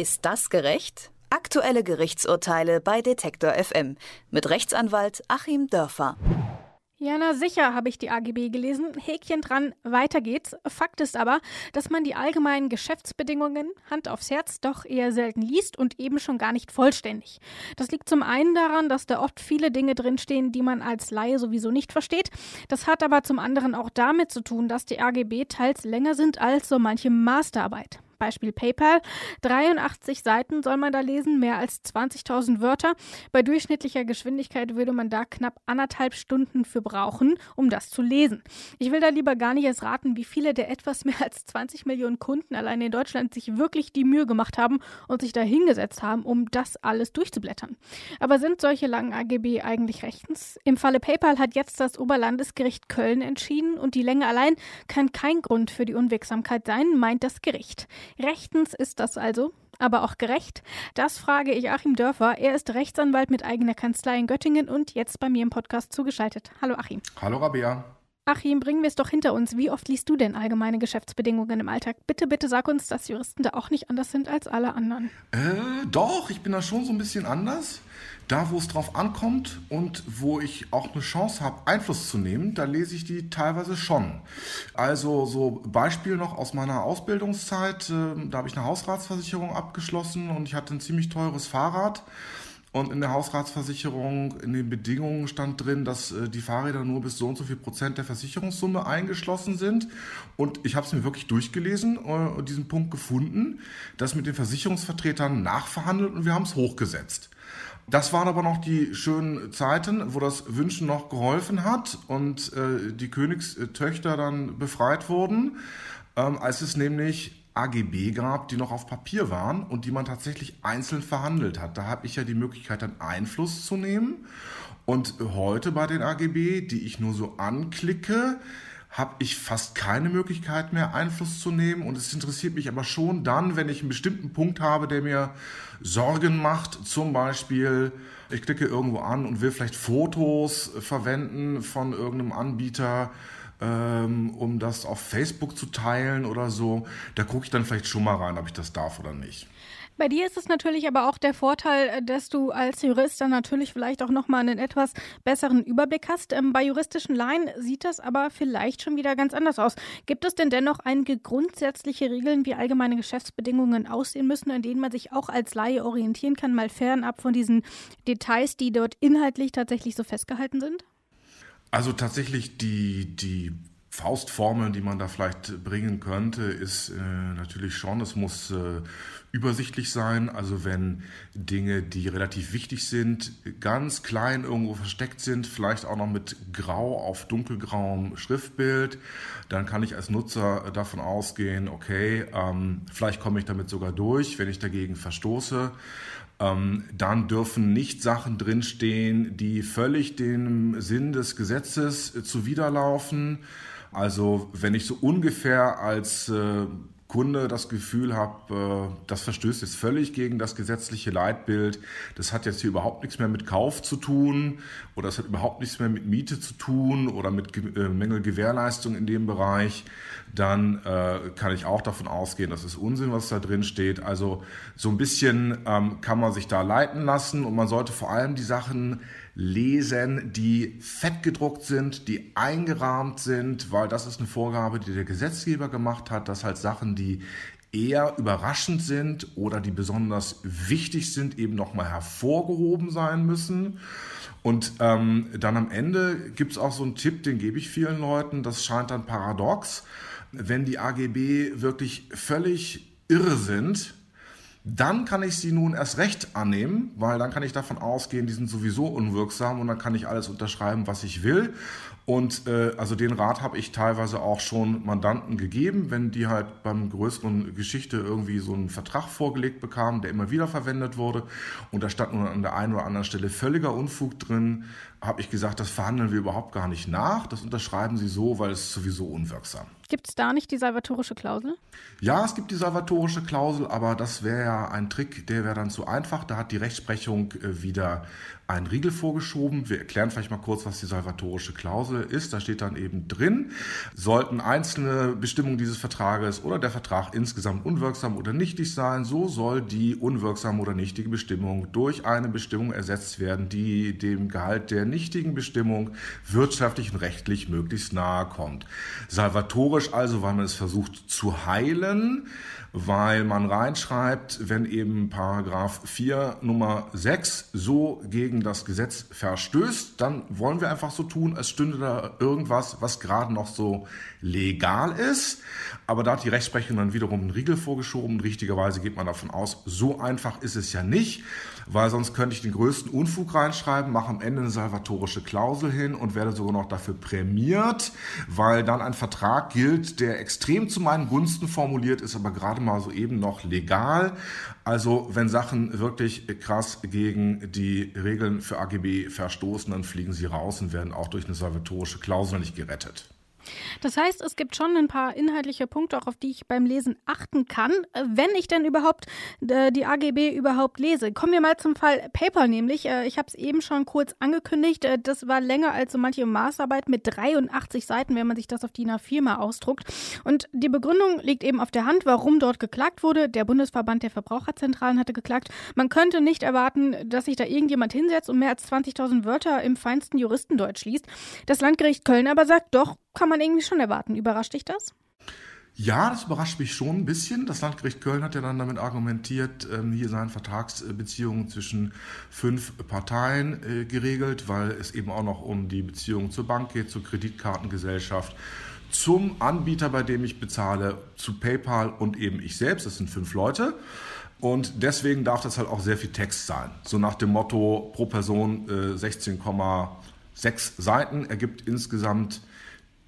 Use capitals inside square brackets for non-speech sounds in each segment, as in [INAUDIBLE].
Ist das gerecht? Aktuelle Gerichtsurteile bei Detektor FM mit Rechtsanwalt Achim Dörfer. Ja, na sicher habe ich die AGB gelesen. Häkchen dran, weiter geht's. Fakt ist aber, dass man die allgemeinen Geschäftsbedingungen, Hand aufs Herz, doch eher selten liest und eben schon gar nicht vollständig. Das liegt zum einen daran, dass da oft viele Dinge drinstehen, die man als Laie sowieso nicht versteht. Das hat aber zum anderen auch damit zu tun, dass die AGB teils länger sind als so manche Masterarbeit. Beispiel PayPal. 83 Seiten soll man da lesen, mehr als 20.000 Wörter. Bei durchschnittlicher Geschwindigkeit würde man da knapp anderthalb Stunden für brauchen, um das zu lesen. Ich will da lieber gar nicht erst raten, wie viele der etwas mehr als 20 Millionen Kunden allein in Deutschland sich wirklich die Mühe gemacht haben und sich da hingesetzt haben, um das alles durchzublättern. Aber sind solche langen AGB eigentlich rechtens? Im Falle PayPal hat jetzt das Oberlandesgericht Köln entschieden und die Länge allein kann kein Grund für die Unwegsamkeit sein, meint das Gericht. Rechtens ist das also, aber auch gerecht? Das frage ich Achim Dörfer. Er ist Rechtsanwalt mit eigener Kanzlei in Göttingen und jetzt bei mir im Podcast zugeschaltet. Hallo Achim. Hallo Rabea. Achim, bringen wir es doch hinter uns. Wie oft liest du denn allgemeine Geschäftsbedingungen im Alltag? Bitte, bitte sag uns, dass Juristen da auch nicht anders sind als alle anderen. Äh, doch, ich bin da schon so ein bisschen anders. Da, wo es drauf ankommt und wo ich auch eine Chance habe, Einfluss zu nehmen, da lese ich die teilweise schon. Also so Beispiel noch aus meiner Ausbildungszeit, äh, da habe ich eine Hausratsversicherung abgeschlossen und ich hatte ein ziemlich teures Fahrrad. Und in der Hausratsversicherung, in den Bedingungen stand drin, dass äh, die Fahrräder nur bis so und so viel Prozent der Versicherungssumme eingeschlossen sind. Und ich habe es mir wirklich durchgelesen äh, und diesen Punkt gefunden, das mit den Versicherungsvertretern nachverhandelt und wir haben es hochgesetzt. Das waren aber noch die schönen Zeiten, wo das Wünschen noch geholfen hat und äh, die Königstöchter dann befreit wurden, ähm, als es nämlich AGB gab, die noch auf Papier waren und die man tatsächlich einzeln verhandelt hat. Da habe ich ja die Möglichkeit, dann Einfluss zu nehmen. Und heute bei den AGB, die ich nur so anklicke, habe ich fast keine Möglichkeit mehr, Einfluss zu nehmen. Und es interessiert mich aber schon dann, wenn ich einen bestimmten Punkt habe, der mir Sorgen macht. Zum Beispiel, ich klicke irgendwo an und will vielleicht Fotos verwenden von irgendeinem Anbieter ähm, um das auf Facebook zu teilen oder so. Da gucke ich dann vielleicht schon mal rein, ob ich das darf oder nicht. Bei dir ist es natürlich aber auch der Vorteil, äh, dass du als Jurist dann natürlich vielleicht auch nochmal einen etwas besseren Überblick hast. Ähm, bei juristischen Laien sieht das aber vielleicht schon wieder ganz anders aus. Gibt es denn dennoch einige grundsätzliche Regeln, wie allgemeine Geschäftsbedingungen aussehen müssen, an denen man sich auch als Laie orientieren kann, mal fernab von diesen Details, die dort inhaltlich tatsächlich so festgehalten sind? Also tatsächlich die, die Faustformel, die man da vielleicht bringen könnte, ist äh, natürlich schon, es muss äh, übersichtlich sein. Also wenn Dinge, die relativ wichtig sind, ganz klein irgendwo versteckt sind, vielleicht auch noch mit grau auf dunkelgrauem Schriftbild, dann kann ich als Nutzer davon ausgehen, okay, ähm, vielleicht komme ich damit sogar durch, wenn ich dagegen verstoße. Ähm, dann dürfen nicht Sachen drinstehen, die völlig dem Sinn des Gesetzes äh, zuwiderlaufen. Also wenn ich so ungefähr als äh, Kunde das Gefühl habe, äh, das verstößt jetzt völlig gegen das gesetzliche Leitbild, das hat jetzt hier überhaupt nichts mehr mit Kauf zu tun oder es hat überhaupt nichts mehr mit Miete zu tun oder mit äh, Mängelgewährleistung in dem Bereich, dann äh, kann ich auch davon ausgehen, das ist Unsinn, was da drin steht. Also so ein bisschen ähm, kann man sich da leiten lassen und man sollte vor allem die Sachen lesen, die fettgedruckt sind, die eingerahmt sind, weil das ist eine Vorgabe, die der Gesetzgeber gemacht hat, dass halt Sachen, die eher überraschend sind oder die besonders wichtig sind, eben nochmal hervorgehoben sein müssen. Und ähm, dann am Ende gibt es auch so einen Tipp, den gebe ich vielen Leuten, das scheint dann paradox, wenn die AGB wirklich völlig irre sind, dann kann ich sie nun erst recht annehmen, weil dann kann ich davon ausgehen, die sind sowieso unwirksam und dann kann ich alles unterschreiben, was ich will. Und äh, also den Rat habe ich teilweise auch schon Mandanten gegeben, wenn die halt beim größeren Geschichte irgendwie so einen Vertrag vorgelegt bekamen, der immer wieder verwendet wurde und da stand nun an der einen oder anderen Stelle völliger Unfug drin, habe ich gesagt, das verhandeln wir überhaupt gar nicht nach, das unterschreiben sie so, weil es sowieso unwirksam. Gibt es da nicht die salvatorische Klausel? Ja, es gibt die salvatorische Klausel, aber das wäre ja ein Trick, der wäre dann zu einfach. Da hat die Rechtsprechung äh, wieder einen Riegel vorgeschoben. Wir erklären vielleicht mal kurz, was die salvatorische Klausel ist. Da steht dann eben drin, sollten einzelne Bestimmungen dieses Vertrages oder der Vertrag insgesamt unwirksam oder nichtig sein, so soll die unwirksame oder nichtige Bestimmung durch eine Bestimmung ersetzt werden, die dem Gehalt der nichtigen Bestimmung wirtschaftlich und rechtlich möglichst nahe kommt. Salvatorisch also, weil man es versucht zu heilen, weil man reinschreibt, wenn eben Paragraph 4 Nummer 6 so gegen das Gesetz verstößt, dann wollen wir einfach so tun, als stünde da irgendwas, was gerade noch so legal ist. Aber da hat die Rechtsprechung dann wiederum einen Riegel vorgeschoben. Richtigerweise geht man davon aus, so einfach ist es ja nicht, weil sonst könnte ich den größten Unfug reinschreiben, mache am Ende eine salvatorische Klausel hin und werde sogar noch dafür prämiert, weil dann ein Vertrag gilt, der extrem zu meinen Gunsten formuliert ist, aber gerade mal so eben noch legal. Also wenn Sachen wirklich krass gegen die Regeln für AGB verstoßen, dann fliegen sie raus und werden auch durch eine salvatorische Klausel nicht gerettet. Das heißt, es gibt schon ein paar inhaltliche Punkte, auch auf die ich beim Lesen achten kann, äh, wenn ich denn überhaupt äh, die AGB überhaupt lese. Kommen wir mal zum Fall PayPal nämlich. Äh, ich habe es eben schon kurz angekündigt. Das war länger als so manche Maßarbeit mit 83 Seiten, wenn man sich das auf DIN A4 mal ausdruckt. Und die Begründung liegt eben auf der Hand, warum dort geklagt wurde. Der Bundesverband der Verbraucherzentralen hatte geklagt. Man könnte nicht erwarten, dass sich da irgendjemand hinsetzt und mehr als 20.000 Wörter im feinsten Juristendeutsch liest. Das Landgericht Köln aber sagt, doch, kann man irgendwie schon erwarten. Überrascht dich das? Ja, das überrascht mich schon ein bisschen. Das Landgericht Köln hat ja dann damit argumentiert, ähm, hier seien Vertragsbeziehungen zwischen fünf Parteien äh, geregelt, weil es eben auch noch um die Beziehungen zur Bank geht, zur Kreditkartengesellschaft, zum Anbieter, bei dem ich bezahle, zu PayPal und eben ich selbst. Das sind fünf Leute. Und deswegen darf das halt auch sehr viel Text sein. So nach dem Motto pro Person äh, 16,6 Seiten ergibt insgesamt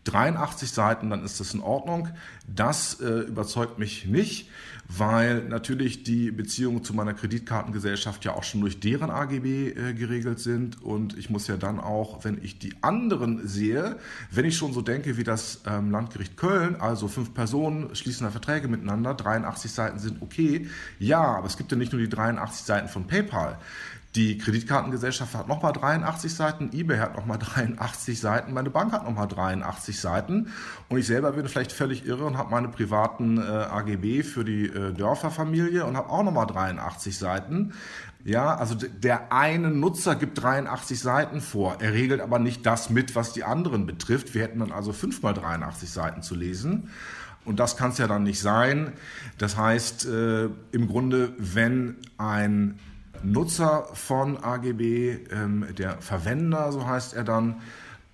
83 Seiten, dann ist das in Ordnung. Das äh, überzeugt mich nicht, weil natürlich die Beziehungen zu meiner Kreditkartengesellschaft ja auch schon durch deren AGB äh, geregelt sind. Und ich muss ja dann auch, wenn ich die anderen sehe, wenn ich schon so denke wie das ähm, Landgericht Köln, also fünf Personen schließen da Verträge miteinander, 83 Seiten sind okay. Ja, aber es gibt ja nicht nur die 83 Seiten von PayPal. Die Kreditkartengesellschaft hat nochmal 83 Seiten, eBay hat nochmal 83 Seiten, meine Bank hat nochmal 83 Seiten und ich selber bin vielleicht völlig irre und habe meine privaten äh, AGB für die äh, Dörferfamilie und habe auch nochmal 83 Seiten. Ja, also der eine Nutzer gibt 83 Seiten vor. Er regelt aber nicht das mit, was die anderen betrifft. Wir hätten dann also fünfmal 83 Seiten zu lesen. Und das kann es ja dann nicht sein. Das heißt, äh, im Grunde, wenn ein Nutzer von AGB, ähm, der Verwender, so heißt er dann,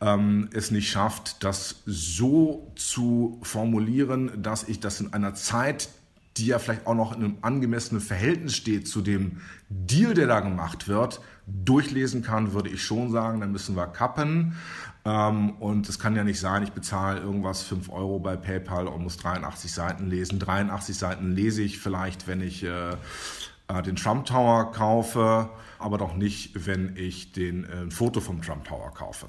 ähm, es nicht schafft, das so zu formulieren, dass ich das in einer Zeit, die ja vielleicht auch noch in einem angemessenen Verhältnis steht zu dem Deal, der da gemacht wird, durchlesen kann, würde ich schon sagen, dann müssen wir kappen. Ähm, und es kann ja nicht sein, ich bezahle irgendwas 5 Euro bei PayPal und muss 83 Seiten lesen. 83 Seiten lese ich vielleicht, wenn ich äh, den Trump Tower kaufe, aber doch nicht, wenn ich den, äh, ein Foto vom Trump Tower kaufe.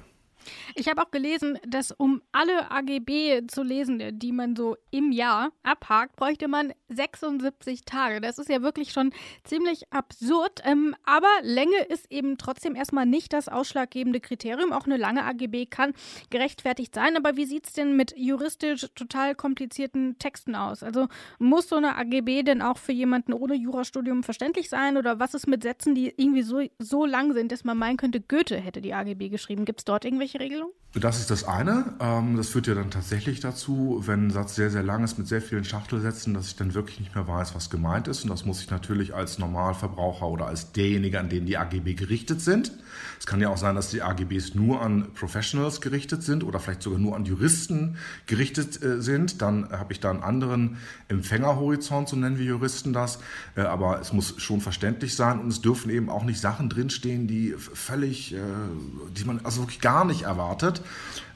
Ich habe auch gelesen, dass um alle AGB zu lesen, die man so im Jahr abhakt, bräuchte man 76 Tage. Das ist ja wirklich schon ziemlich absurd. Ähm, aber Länge ist eben trotzdem erstmal nicht das ausschlaggebende Kriterium. Auch eine lange AGB kann gerechtfertigt sein. Aber wie sieht es denn mit juristisch total komplizierten Texten aus? Also muss so eine AGB denn auch für jemanden ohne Jurastudium verständlich sein? Oder was ist mit Sätzen, die irgendwie so, so lang sind, dass man meinen könnte, Goethe hätte die AGB geschrieben? Gibt es dort irgendwelche réglons. Das ist das eine. Ähm, das führt ja dann tatsächlich dazu, wenn ein Satz sehr, sehr lang ist mit sehr vielen Schachtelsätzen, dass ich dann wirklich nicht mehr weiß, was gemeint ist. Und das muss ich natürlich als Normalverbraucher oder als derjenige, an den die AGB gerichtet sind. Es kann ja auch sein, dass die AGBs nur an Professionals gerichtet sind oder vielleicht sogar nur an Juristen gerichtet äh, sind. Dann habe ich da einen anderen Empfängerhorizont, so nennen wir Juristen das. Äh, aber es muss schon verständlich sein und es dürfen eben auch nicht Sachen drinstehen, die völlig, äh, die man also wirklich gar nicht erwartet.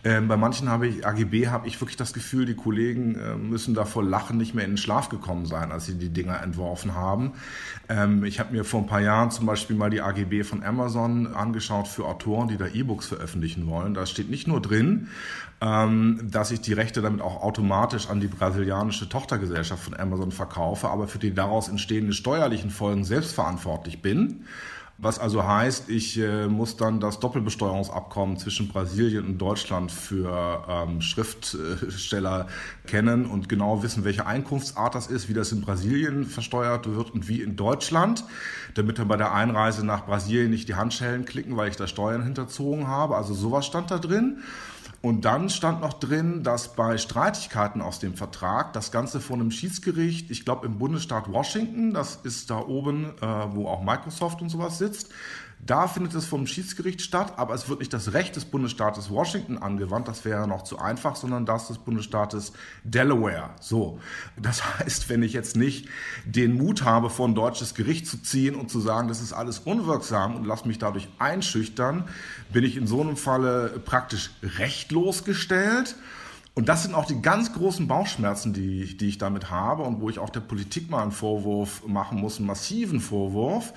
Ähm, bei manchen habe ich, AGB habe ich wirklich das Gefühl, die Kollegen äh, müssen da vor Lachen nicht mehr in den Schlaf gekommen sein, als sie die Dinger entworfen haben. Ähm, ich habe mir vor ein paar Jahren zum Beispiel mal die AGB von Amazon angeschaut für Autoren, die da E-Books veröffentlichen wollen. Da steht nicht nur drin, ähm, dass ich die Rechte damit auch automatisch an die brasilianische Tochtergesellschaft von Amazon verkaufe, aber für die daraus entstehenden steuerlichen Folgen selbstverantwortlich bin. Was also heißt, ich äh, muss dann das Doppelbesteuerungsabkommen zwischen Brasilien und Deutschland für ähm, Schriftsteller kennen und genau wissen, welche Einkunftsart das ist, wie das in Brasilien versteuert wird und wie in Deutschland, damit wir bei der Einreise nach Brasilien nicht die Handschellen klicken, weil ich da Steuern hinterzogen habe. Also sowas stand da drin. Und dann stand noch drin, dass bei Streitigkeiten aus dem Vertrag das Ganze vor einem Schiedsgericht, ich glaube im Bundesstaat Washington, das ist da oben, äh, wo auch Microsoft und sowas sitzt, da findet es vom Schiedsgericht statt, aber es wird nicht das Recht des Bundesstaates Washington angewandt, das wäre noch zu einfach, sondern das des Bundesstaates Delaware. So, das [LAUGHS] heißt, wenn ich jetzt nicht den Mut habe, vor ein deutsches Gericht zu ziehen und zu sagen, das ist alles unwirksam und lass mich dadurch einschüchtern, bin ich in so einem Falle praktisch rechtlos gestellt und das sind auch die ganz großen Bauchschmerzen, die, die ich damit habe und wo ich auch der Politik mal einen Vorwurf machen muss, einen massiven Vorwurf.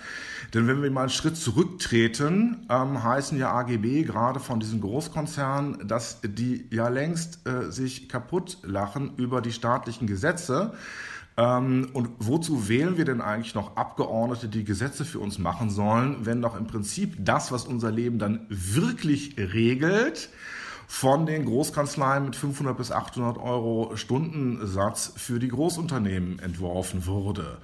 Denn wenn wir mal einen Schritt zurücktreten, ähm, heißen ja AGB gerade von diesen Großkonzernen, dass die ja längst äh, sich kaputt lachen über die staatlichen Gesetze. Ähm, und wozu wählen wir denn eigentlich noch Abgeordnete, die Gesetze für uns machen sollen, wenn doch im Prinzip das, was unser Leben dann wirklich regelt, von den Großkanzleien mit 500 bis 800 Euro Stundensatz für die Großunternehmen entworfen wurde.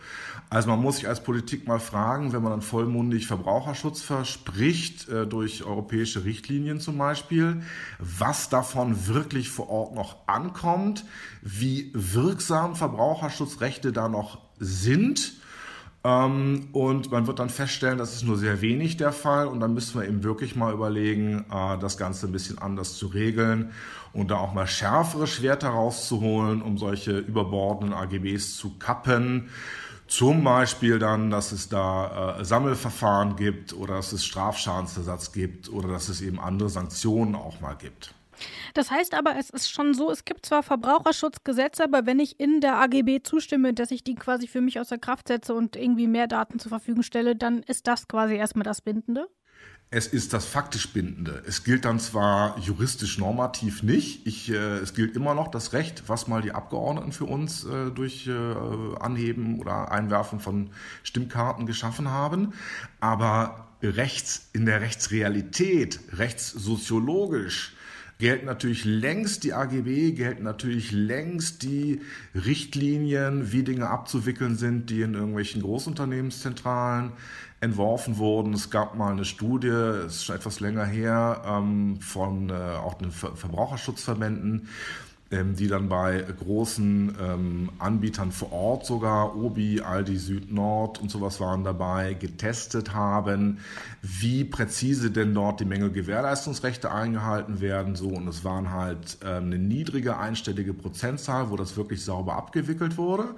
Also man muss sich als Politik mal fragen, wenn man dann vollmundig Verbraucherschutz verspricht, äh, durch europäische Richtlinien zum Beispiel, was davon wirklich vor Ort noch ankommt, wie wirksam Verbraucherschutzrechte da noch sind ähm, und man wird dann feststellen, das ist nur sehr wenig der Fall. Und dann müssen wir eben wirklich mal überlegen, äh, das Ganze ein bisschen anders zu regeln und da auch mal schärfere Schwerter rauszuholen, um solche überbordenden AGBs zu kappen. Zum Beispiel dann, dass es da äh, Sammelverfahren gibt oder dass es Strafschadensersatz gibt oder dass es eben andere Sanktionen auch mal gibt. Das heißt aber, es ist schon so, es gibt zwar Verbraucherschutzgesetze, aber wenn ich in der AGB zustimme, dass ich die quasi für mich außer Kraft setze und irgendwie mehr Daten zur Verfügung stelle, dann ist das quasi erstmal das Bindende? Es ist das faktisch Bindende. Es gilt dann zwar juristisch normativ nicht. Ich, äh, es gilt immer noch das Recht, was mal die Abgeordneten für uns äh, durch äh, Anheben oder Einwerfen von Stimmkarten geschaffen haben. Aber rechts in der Rechtsrealität, rechtssoziologisch, gelten natürlich längst die AGB, gelten natürlich längst die Richtlinien, wie Dinge abzuwickeln sind, die in irgendwelchen Großunternehmenszentralen entworfen wurden. Es gab mal eine Studie, es ist schon etwas länger her, ähm, von äh, auch den Verbraucherschutzverbänden, die dann bei großen ähm, Anbietern vor Ort sogar, Obi, Aldi Süd Nord und sowas waren dabei, getestet haben, wie präzise denn dort die Mängelgewährleistungsrechte eingehalten werden. So, und es waren halt ähm, eine niedrige einstellige Prozentzahl, wo das wirklich sauber abgewickelt wurde.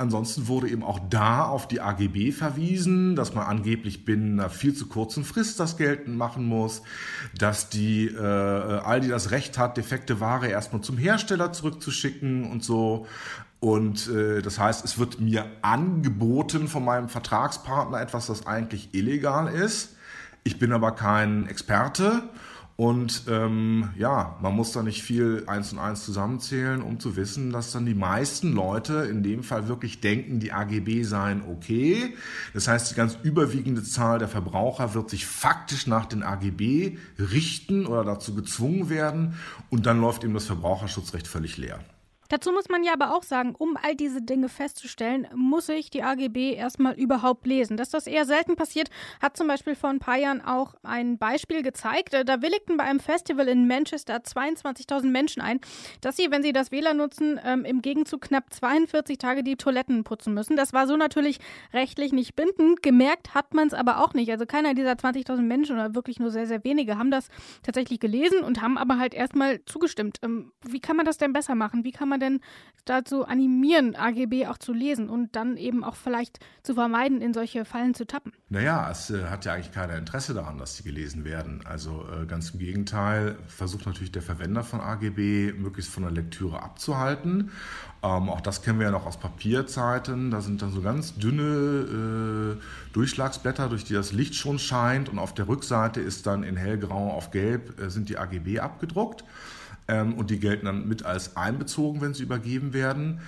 Ansonsten wurde eben auch da auf die AGB verwiesen, dass man angeblich binnen einer viel zu kurzen Frist das geltend machen muss, dass die äh, Aldi das Recht hat, defekte Ware erstmal zum Hersteller zurückzuschicken und so. Und äh, das heißt, es wird mir angeboten von meinem Vertragspartner etwas, das eigentlich illegal ist. Ich bin aber kein Experte und ähm, ja, man muss da nicht viel eins und eins zusammenzählen, um zu wissen, dass dann die meisten Leute in dem Fall wirklich denken, die AGB seien okay. Das heißt, die ganz überwiegende Zahl der Verbraucher wird sich faktisch nach den AGB richten oder dazu gezwungen werden und dann läuft eben das Verbraucherschutzrecht völlig leer. Dazu muss man ja aber auch sagen, um all diese Dinge festzustellen, muss ich die AGB erstmal überhaupt lesen. Dass das eher selten passiert, hat zum Beispiel vor ein paar Jahren auch ein Beispiel gezeigt. Da willigten bei einem Festival in Manchester 22.000 Menschen ein, dass sie, wenn sie das WLAN nutzen, ähm, im Gegenzug knapp 42 Tage die Toiletten putzen müssen. Das war so natürlich rechtlich nicht bindend. Gemerkt hat man es aber auch nicht. Also keiner dieser 20.000 Menschen oder wirklich nur sehr, sehr wenige haben das tatsächlich gelesen und haben aber halt erstmal zugestimmt. Ähm, wie kann man das denn besser machen? Wie kann man denn dazu animieren, AGB auch zu lesen und dann eben auch vielleicht zu vermeiden, in solche Fallen zu tappen? Naja, es äh, hat ja eigentlich keiner Interesse daran, dass die gelesen werden. Also äh, ganz im Gegenteil, versucht natürlich der Verwender von AGB möglichst von der Lektüre abzuhalten. Ähm, auch das kennen wir ja noch aus Papierzeiten. Da sind dann so ganz dünne äh, Durchschlagsblätter, durch die das Licht schon scheint. Und auf der Rückseite ist dann in hellgrau auf gelb äh, sind die AGB abgedruckt ähm, und die gelten dann mit als einbezogen, wenn sie übergeben werden.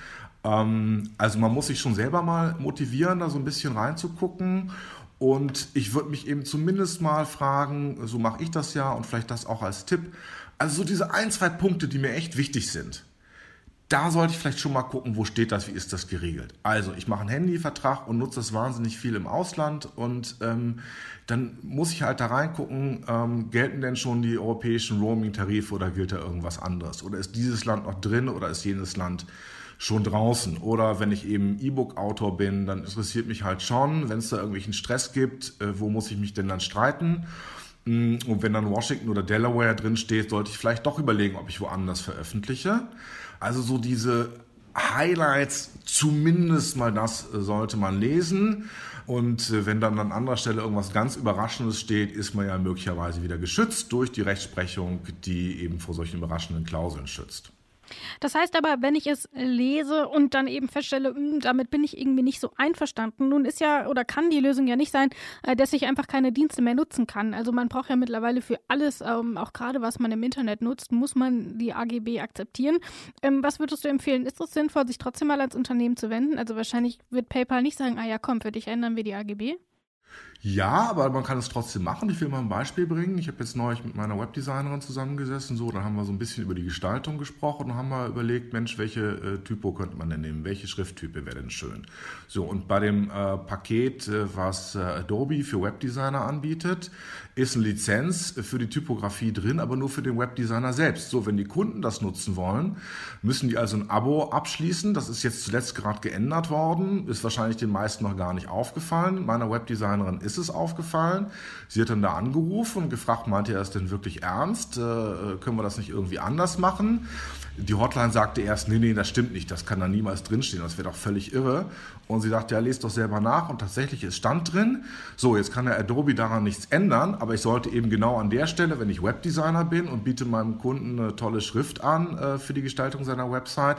Ähm, also man muss sich schon selber mal motivieren, da so ein bisschen reinzugucken. Und ich würde mich eben zumindest mal fragen, so mache ich das ja und vielleicht das auch als Tipp. Also so diese ein, zwei Punkte, die mir echt wichtig sind da sollte ich vielleicht schon mal gucken, wo steht das, wie ist das geregelt. Also ich mache einen Handyvertrag und nutze das wahnsinnig viel im Ausland und ähm, dann muss ich halt da reingucken, ähm, gelten denn schon die europäischen Roaming-Tarife oder gilt da irgendwas anderes? Oder ist dieses Land noch drin oder ist jenes Land schon draußen? Oder wenn ich eben E-Book-Autor bin, dann interessiert mich halt schon, wenn es da irgendwelchen Stress gibt, äh, wo muss ich mich denn dann streiten? Mm, und wenn dann Washington oder Delaware drin steht, sollte ich vielleicht doch überlegen, ob ich woanders veröffentliche. Also so diese Highlights, zumindest mal das äh, sollte man lesen. Und äh, wenn dann an anderer Stelle irgendwas ganz Überraschendes steht, ist man ja möglicherweise wieder geschützt durch die Rechtsprechung, die eben vor solchen überraschenden Klauseln schützt. Das heißt aber, wenn ich es lese und dann eben feststelle, hm, damit bin ich irgendwie nicht so einverstanden, nun ist ja oder kann die Lösung ja nicht sein, äh, dass ich einfach keine Dienste mehr nutzen kann. Also man braucht ja mittlerweile für alles, ähm, auch gerade was man im Internet nutzt, muss man die AGB akzeptieren. Ähm, was würdest du empfehlen? Ist es sinnvoll, sich trotzdem mal ans Unternehmen zu wenden? Also wahrscheinlich wird PayPal nicht sagen, ah ja, komm, für dich ändern wir die AGB. Ja, aber man kann es trotzdem machen. Ich will mal ein Beispiel bringen. Ich habe jetzt neulich mit meiner Webdesignerin zusammengesessen. So, da haben wir so ein bisschen über die Gestaltung gesprochen und haben mal überlegt, Mensch, welche äh, Typo könnte man denn nehmen? Welche Schrifttype wäre denn schön? So, und bei dem äh, Paket, äh, was äh, Adobe für Webdesigner anbietet, ist eine Lizenz für die Typografie drin, aber nur für den Webdesigner selbst. So, wenn die Kunden das nutzen wollen, müssen die also ein Abo abschließen. Das ist jetzt zuletzt gerade geändert worden. Ist wahrscheinlich den meisten noch gar nicht aufgefallen. Meiner Webdesignerin ist ist es aufgefallen. Sie hat dann da angerufen und gefragt, meint ihr das denn wirklich ernst? Äh, können wir das nicht irgendwie anders machen? Die Hotline sagte erst, nee, nee, das stimmt nicht, das kann da niemals drinstehen, das wäre doch völlig irre. Und sie sagte, ja, lest doch selber nach und tatsächlich ist Stand drin. So, jetzt kann der Adobe daran nichts ändern, aber ich sollte eben genau an der Stelle, wenn ich Webdesigner bin und biete meinem Kunden eine tolle Schrift an äh, für die Gestaltung seiner Website,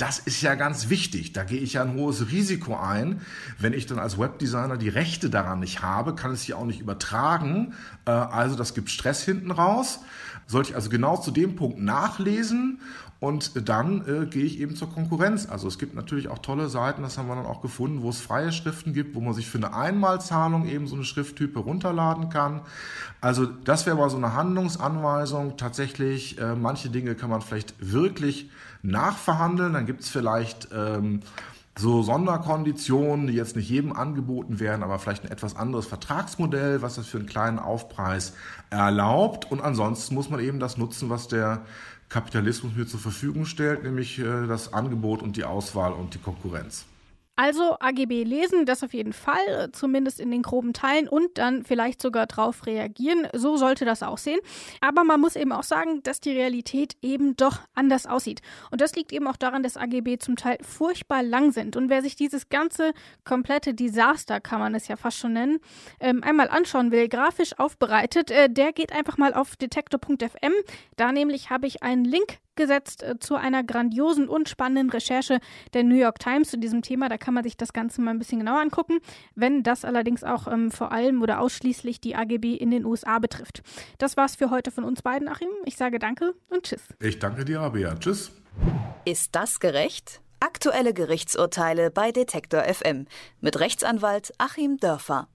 das ist ja ganz wichtig. Da gehe ich ja ein hohes Risiko ein. Wenn ich dann als Webdesigner die Rechte daran nicht habe, kann ich sie auch nicht übertragen. Äh, also das gibt Stress hinten raus. Sollte ich also genau zu dem Punkt nachlesen und dann äh, gehe ich eben zur Konkurrenz. Also es gibt natürlich auch tolle Seiten, das haben wir dann auch gefunden, wo es freie Schriften gibt, wo man sich für eine Einmalzahlung eben so eine Schrifttype runterladen kann. Also das wäre mal so eine Handlungsanweisung. Tatsächlich, äh, manche Dinge kann man vielleicht wirklich nachverhandeln. Dann gibt es vielleicht ähm, so Sonderkonditionen, die jetzt nicht jedem angeboten werden, aber vielleicht ein etwas anderes Vertragsmodell, was das für einen kleinen Aufpreis erlaubt. Und ansonsten muss man eben das nutzen, was der Kapitalismus mir zur Verfügung stellt, nämlich äh, das Angebot und die Auswahl und die Konkurrenz. Also AGB lesen, das auf jeden Fall, zumindest in den groben Teilen und dann vielleicht sogar drauf reagieren. So sollte das aussehen. Aber man muss eben auch sagen, dass die Realität eben doch anders aussieht. Und das liegt eben auch daran, dass AGB zum Teil furchtbar lang sind. Und wer sich dieses ganze komplette Desaster, kann man es ja fast schon nennen, ähm, einmal anschauen will, grafisch aufbereitet, äh, der geht einfach mal auf detektor.fm. Da nämlich habe ich einen Link gesetzt äh, zu einer grandiosen und spannenden Recherche der New York Times zu diesem Thema. Da kann man sich das Ganze mal ein bisschen genauer angucken, wenn das allerdings auch ähm, vor allem oder ausschließlich die AGB in den USA betrifft. Das war's für heute von uns beiden, Achim. Ich sage danke und tschüss. Ich danke dir, Abia. Tschüss. Ist das gerecht? Aktuelle Gerichtsurteile bei Detektor FM mit Rechtsanwalt Achim Dörfer.